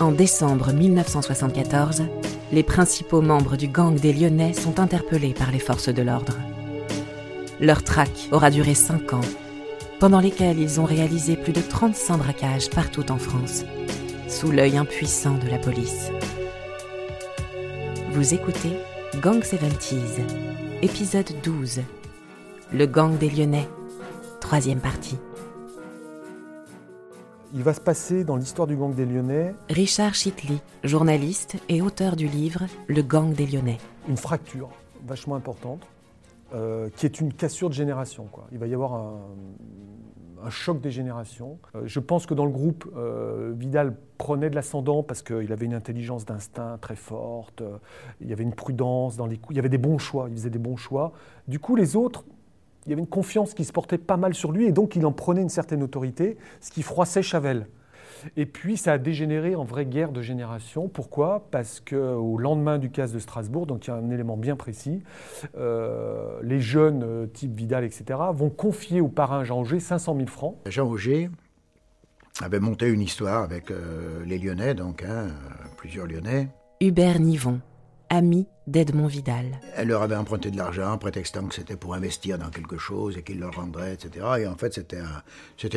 En décembre 1974, les principaux membres du gang des Lyonnais sont interpellés par les forces de l'ordre. Leur traque aura duré 5 ans, pendant lesquels ils ont réalisé plus de 35 braquages partout en France, sous l'œil impuissant de la police. Vous écoutez Gang 70s, épisode 12. Le gang des Lyonnais, troisième partie. Il va se passer dans l'histoire du gang des Lyonnais Richard Chitli, journaliste et auteur du livre Le gang des Lyonnais. une fracture vachement importante, euh, qui est une cassure de génération. Quoi. Il va y avoir un, un choc des générations. Euh, je pense que dans le groupe, euh, Vidal prenait de l'ascendant parce qu'il avait une intelligence d'instinct très forte, il y avait une prudence dans les coups, il y avait des bons choix, il faisait des bons choix. Du coup, les autres, il y avait une confiance qui se portait pas mal sur lui et donc il en prenait une certaine autorité, ce qui froissait Chavel. Et puis ça a dégénéré en vraie guerre de génération. Pourquoi? Parce qu'au lendemain du casse de Strasbourg, donc il y a un élément bien précis, euh, les jeunes euh, type Vidal, etc., vont confier au parrain Jean Auger 500 000 francs. Jean Auger avait monté une histoire avec euh, les Lyonnais, donc hein, plusieurs Lyonnais. Hubert Nivon, ami d'Edmond Vidal. Elle leur avait emprunté de l'argent, prétextant que c'était pour investir dans quelque chose et qu'il leur rendrait, etc. Et en fait, c'était un-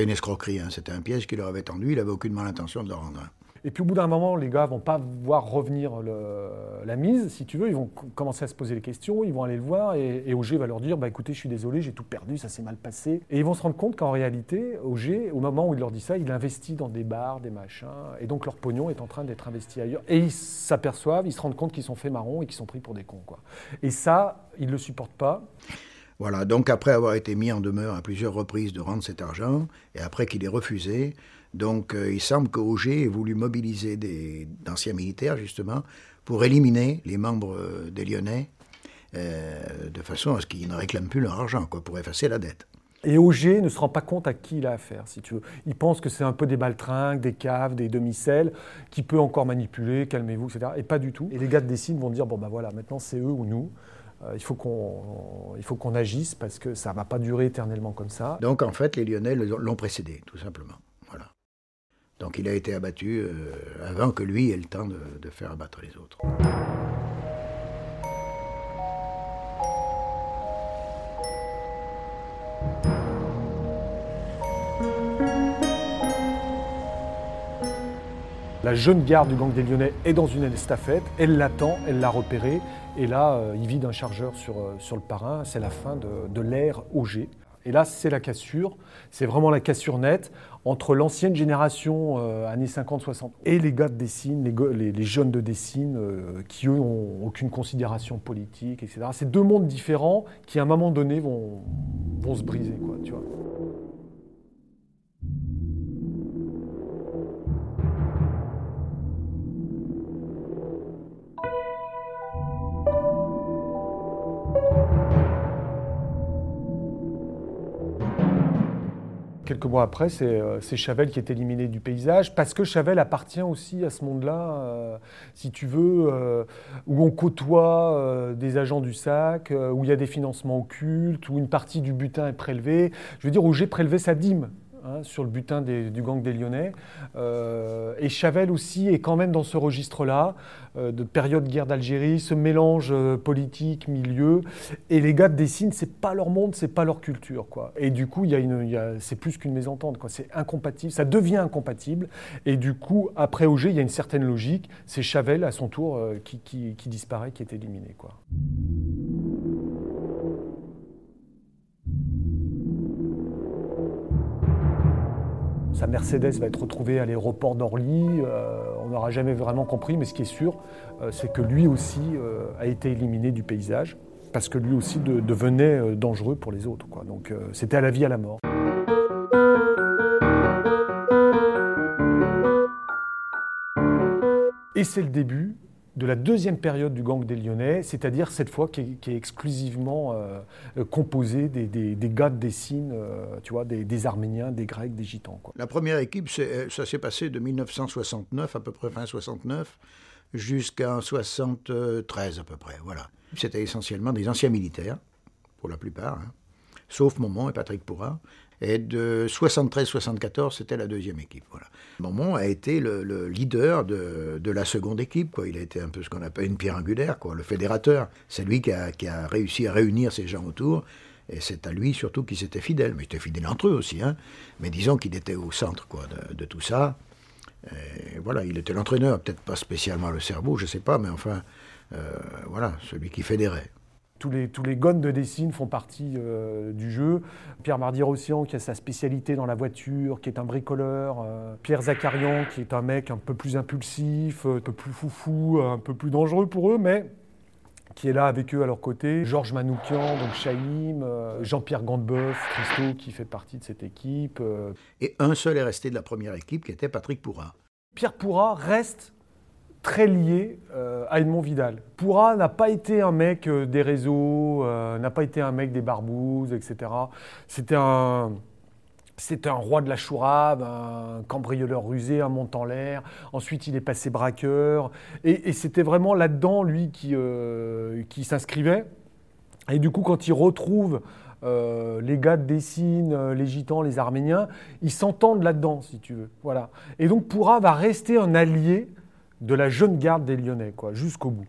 une escroquerie, hein, c'était un piège qu'il leur avait tendu. Il avait aucunement l'intention de leur rendre. Et puis au bout d'un moment, les gars vont pas voir revenir la mise, si tu veux. Ils vont co- commencer à se poser les questions, ils vont aller le voir et, et Auger va leur dire bah, écoutez, je suis désolé, j'ai tout perdu, ça s'est mal passé. Et ils vont se rendre compte qu'en réalité, Auger, au moment où il leur dit ça, il investit dans des bars, des machins, et donc leur pognon est en train d'être investi ailleurs. Et ils s'aperçoivent, ils se rendent compte qu'ils sont faits marrons et qu'ils sont pris pour des cons. Quoi. Et ça, ils ne le supportent pas. Voilà, donc après avoir été mis en demeure à plusieurs reprises de rendre cet argent, et après qu'il ait refusé, donc euh, il semble qu'Auger ait voulu mobiliser des- d'anciens militaires, justement, pour éliminer les membres euh, des Lyonnais, euh, de façon à ce qu'ils ne réclament plus leur argent, quoi, pour effacer la dette. Et Auger ne se rend pas compte à qui il a affaire, si tu veux. Il pense que c'est un peu des baltringues, des caves, des demi-celles, qui peut encore manipuler, calmez-vous, etc. Et pas du tout. Et les gars de Dessine vont dire, bon ben voilà, maintenant c'est eux ou nous. Euh, il faut qu'on agisse parce que ça va pas durer éternellement comme ça. Donc en fait, les Lyonnais l'ont précédé, tout simplement. Donc il a été abattu euh, avant que lui ait le temps de, de faire abattre les autres. La jeune garde du gang des Lyonnais est dans une estafette, elle l'attend, elle l'a repéré, et là, euh, il vide un chargeur sur, euh, sur le parrain, c'est la fin de, de l'ère Auger. Et là, c'est la cassure, c'est vraiment la cassure nette entre l'ancienne génération, euh, années 50-60, et les gars de Dessine, les, jeunes de Dessine, euh, qui eux n'ont aucune considération politique, etc. C'est deux mondes différents qui, à un moment donné, vont, se briser, tu vois. Quelques mois après, c'est euh, c'est Chavel qui est éliminé du paysage, parce que Chavel appartient aussi à ce monde-là, euh, si tu veux, euh, où on côtoie des agents du SAC, où il y a des financements occultes, où une partie du butin est prélevée. Je veux dire, Auger prélevait sa dîme. Hein, sur le butin du gang des Lyonnais. Euh, et Chavel aussi est quand même dans ce registre-là, euh, de période guerre d'Algérie, ce mélange euh, politique, milieu. Et les gars de Dessine, c'est pas leur monde, c'est pas leur culture, quoi. Et du coup, y a une, y a- c'est plus qu'une mésentente, quoi. C'est incompatible, ça devient incompatible. Et du coup, après Auger, il y a une certaine logique. C'est Chavel, à son tour, qui, qui- qui disparaît, qui est éliminé, quoi. Sa Mercedes va être retrouvée à l'aéroport d'Orly. euh, on n'aura jamais vraiment compris, mais ce qui est sûr, euh, c'est que lui aussi euh, a été éliminé du paysage, parce que lui aussi de- devenait dangereux pour les autres. Donc c'était à la vie, à la mort. Et c'est le début de la deuxième période du gang des Lyonnais, c'est-à-dire cette fois qui est, exclusivement euh, euh, composée des, des, des gars de Dessine, euh, tu vois, des, Arméniens, des Grecs, des Gitans. La première équipe, ça s'est passé de 1969, à peu près fin 69, jusqu'en 73 à peu près. Voilà. C'était essentiellement des anciens militaires, pour la plupart, hein, sauf Momon et Patrick Pourrat. Et de 73-74, c'était la deuxième équipe. Voilà. A été le, leader de, la seconde équipe. Quoi. Il a été un peu ce qu'on appelle une pierre angulaire, quoi, le fédérateur. C'est lui qui a, réussi à réunir ces gens autour. Et c'est à lui surtout qu'ils étaient fidèles. Mais ils étaient fidèles entre eux aussi. Hein. Mais disons qu'il était au centre quoi, de, tout ça. Voilà, il était l'entraîneur, peut-être pas spécialement le cerveau, je ne sais pas, mais enfin, euh, voilà, celui qui fédérait. Tous les, tous les gones de Dessine font partie euh, du jeu. Pierre Mardi-Rossian, qui a sa spécialité dans la voiture, qui est un bricoleur. Euh, Pierre Zacarian, qui est un mec un peu plus impulsif, un peu plus foufou, un peu plus dangereux pour eux, mais qui est là avec eux à leur côté. Georges Manoukian, donc Chaïm, Jean-Pierre Gandebeuf, Christo, qui fait partie de cette équipe. Et un seul est resté de la première équipe, qui était Patrick Pourra. Pierre Pourra reste très lié euh, à Edmond Vidal. Pourra n'a pas été un mec euh, des réseaux, euh, n'a pas été un mec des barbouzes, etc. C'était un, c'était un roi de la chourave, un cambrioleur rusé, un montant en l'air. Ensuite, il est passé braqueur. Et, c'était vraiment là-dedans, lui, qui, qui s'inscrivait. Et du coup, quand il retrouve les gars de Dessine, les Gitans, les Arméniens, ils s'entendent là-dedans, si tu veux. Voilà. Et donc, Pourra va rester un allié de la jeune garde des Lyonnais, quoi, jusqu'au bout.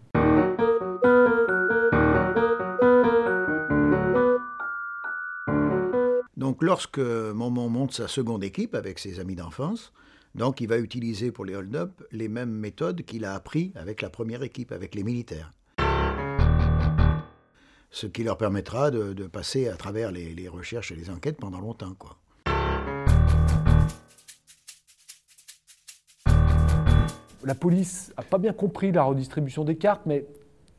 Donc lorsque Momon monte sa seconde équipe avec ses amis d'enfance, donc il va utiliser pour les hold-up les mêmes méthodes qu'il a appris avec la première équipe, avec les militaires. Ce qui leur permettra de, passer à travers les, recherches et les enquêtes pendant longtemps. Quoi. La police n'a pas bien compris la redistribution des cartes, mais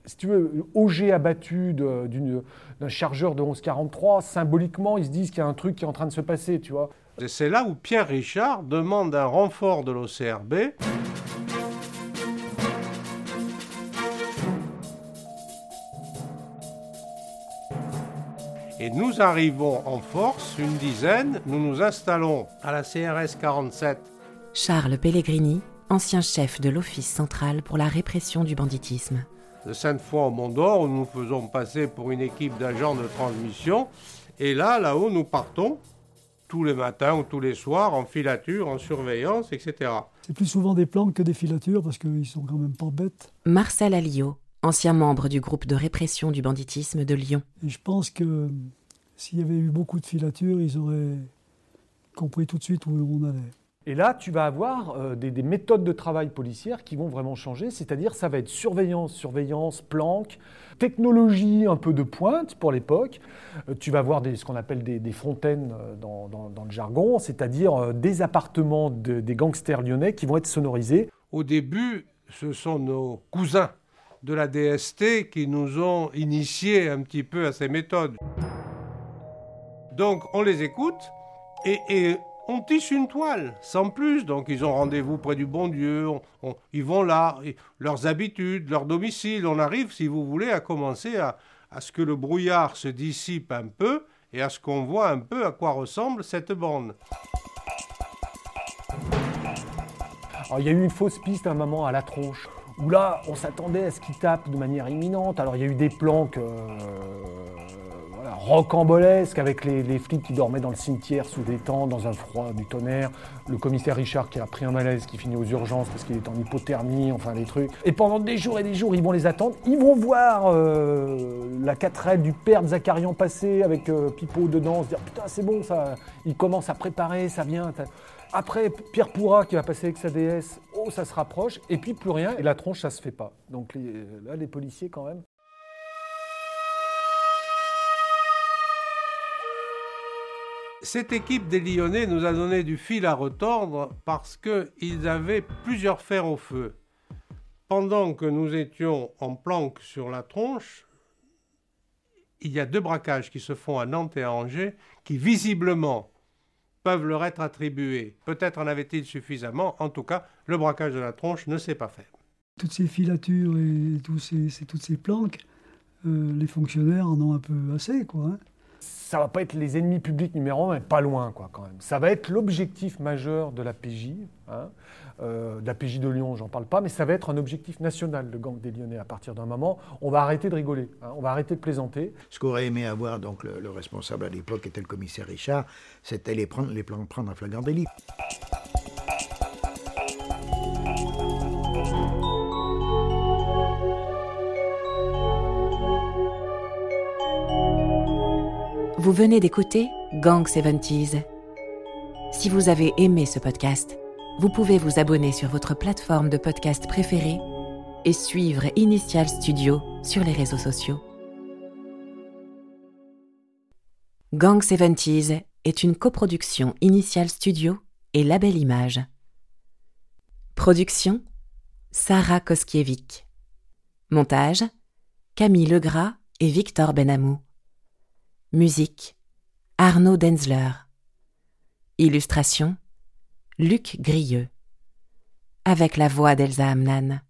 si tu veux, Auger abattu d'un chargeur de 1143, symboliquement, ils se disent qu'il y a un truc qui est en train de se passer, tu vois. C'est là où Pierre Richard demande un renfort de l'OCRB. Et nous arrivons en force, une dizaine, nous nous installons à la CRS 47. Charles Pellegrini, ancien chef de l'Office central pour la répression du banditisme. De Sainte-Foy au Mont-d'Or, où nous faisons passer pour une équipe d'agents de transmission. Et là, là-haut, nous partons tous les matins ou tous les soirs en filature, en surveillance, etc. C'est plus souvent des planques que des filatures parce qu'ils sont quand même pas bêtes. Marcel Alliot, ancien membre du groupe de répression du banditisme de Lyon. Et je pense que s'il y avait eu beaucoup de filatures, ils auraient compris tout de suite où on allait. Et là, tu vas avoir euh, des, méthodes de travail policières qui vont vraiment changer, c'est-à-dire ça va être surveillance, surveillance, planque, technologie un peu de pointe pour l'époque. Euh, tu vas avoir ce qu'on appelle des, fontaines euh, dans, le jargon, c'est-à-dire des appartements des gangsters lyonnais qui vont être sonorisés. Au début, ce sont nos cousins de la DST qui nous ont initiés un petit peu à ces méthodes. Donc on les écoute et, et on tisse une toile, sans plus. Donc ils ont rendez-vous près du bon Dieu, ils vont là, leurs habitudes, leur domicile. On arrive, si vous voulez, à commencer à, à ce que le brouillard se dissipe un peu et à ce qu'on voit un peu à quoi ressemble cette bande. Alors, il y a eu une fausse piste à un moment à la tronche, où là, on s'attendait à ce qu'il tape de manière imminente. Alors, il y a eu des planques rocambolesque avec les, flics qui dormaient dans le cimetière sous des tentes, dans un froid du tonnerre, le commissaire Richard qui a pris un malaise, qui finit aux urgences parce qu'il est en hypothermie, enfin des trucs. Et pendant des jours et des jours, ils vont les attendre, ils vont voir euh, la quatrelle du père de Zacharian passer avec euh, Pipo dedans, se dire putain c'est bon ça, il commence à préparer, ça vient. Après, Pierre Pourra qui va passer avec sa déesse, oh ça se rapproche, et puis plus rien, et la tronche ça se fait pas. Donc là les policiers quand même. Cette équipe des Lyonnais nous a donné du fil à retordre parce qu'ils avaient plusieurs fers au feu. Pendant que nous étions en planque sur la tronche, il y a deux braquages qui se font à Nantes et à Angers qui visiblement peuvent leur être attribués. Peut-être en avait-il suffisamment. En tout cas, le braquage de la tronche ne s'est pas fait. Toutes ces filatures et toutes ces planques, euh, les fonctionnaires en ont un peu assez, quoi. Hein ça va pas être les ennemis publics numéro un, mais pas loin, quoi, quand même. Ça va être l'objectif majeur de la PJ, hein, euh, de la PJ de Lyon, j'en parle pas, mais ça va être un objectif national, le gang des Lyonnais, à partir d'un moment. On va arrêter de rigoler, hein, on va arrêter de plaisanter. Ce qu'aurait aimé avoir donc le, responsable à l'époque, était le commissaire Richard, c'était les prendre, les prendre en flagrant délit. Vous venez d'écouter Gang 70s. Si vous avez aimé ce podcast, vous pouvez vous abonner sur votre plateforme de podcast préférée et suivre Initial Studio sur les réseaux sociaux. Gang 70s est une coproduction Initial Studio et Label Image. Production Sarah Koskiewicz. Montage Camille Legras et Victor Benamou. Musique Arnaud Denzler. Illustration Luc Grieux. Avec la voix d'Elsa Amnan.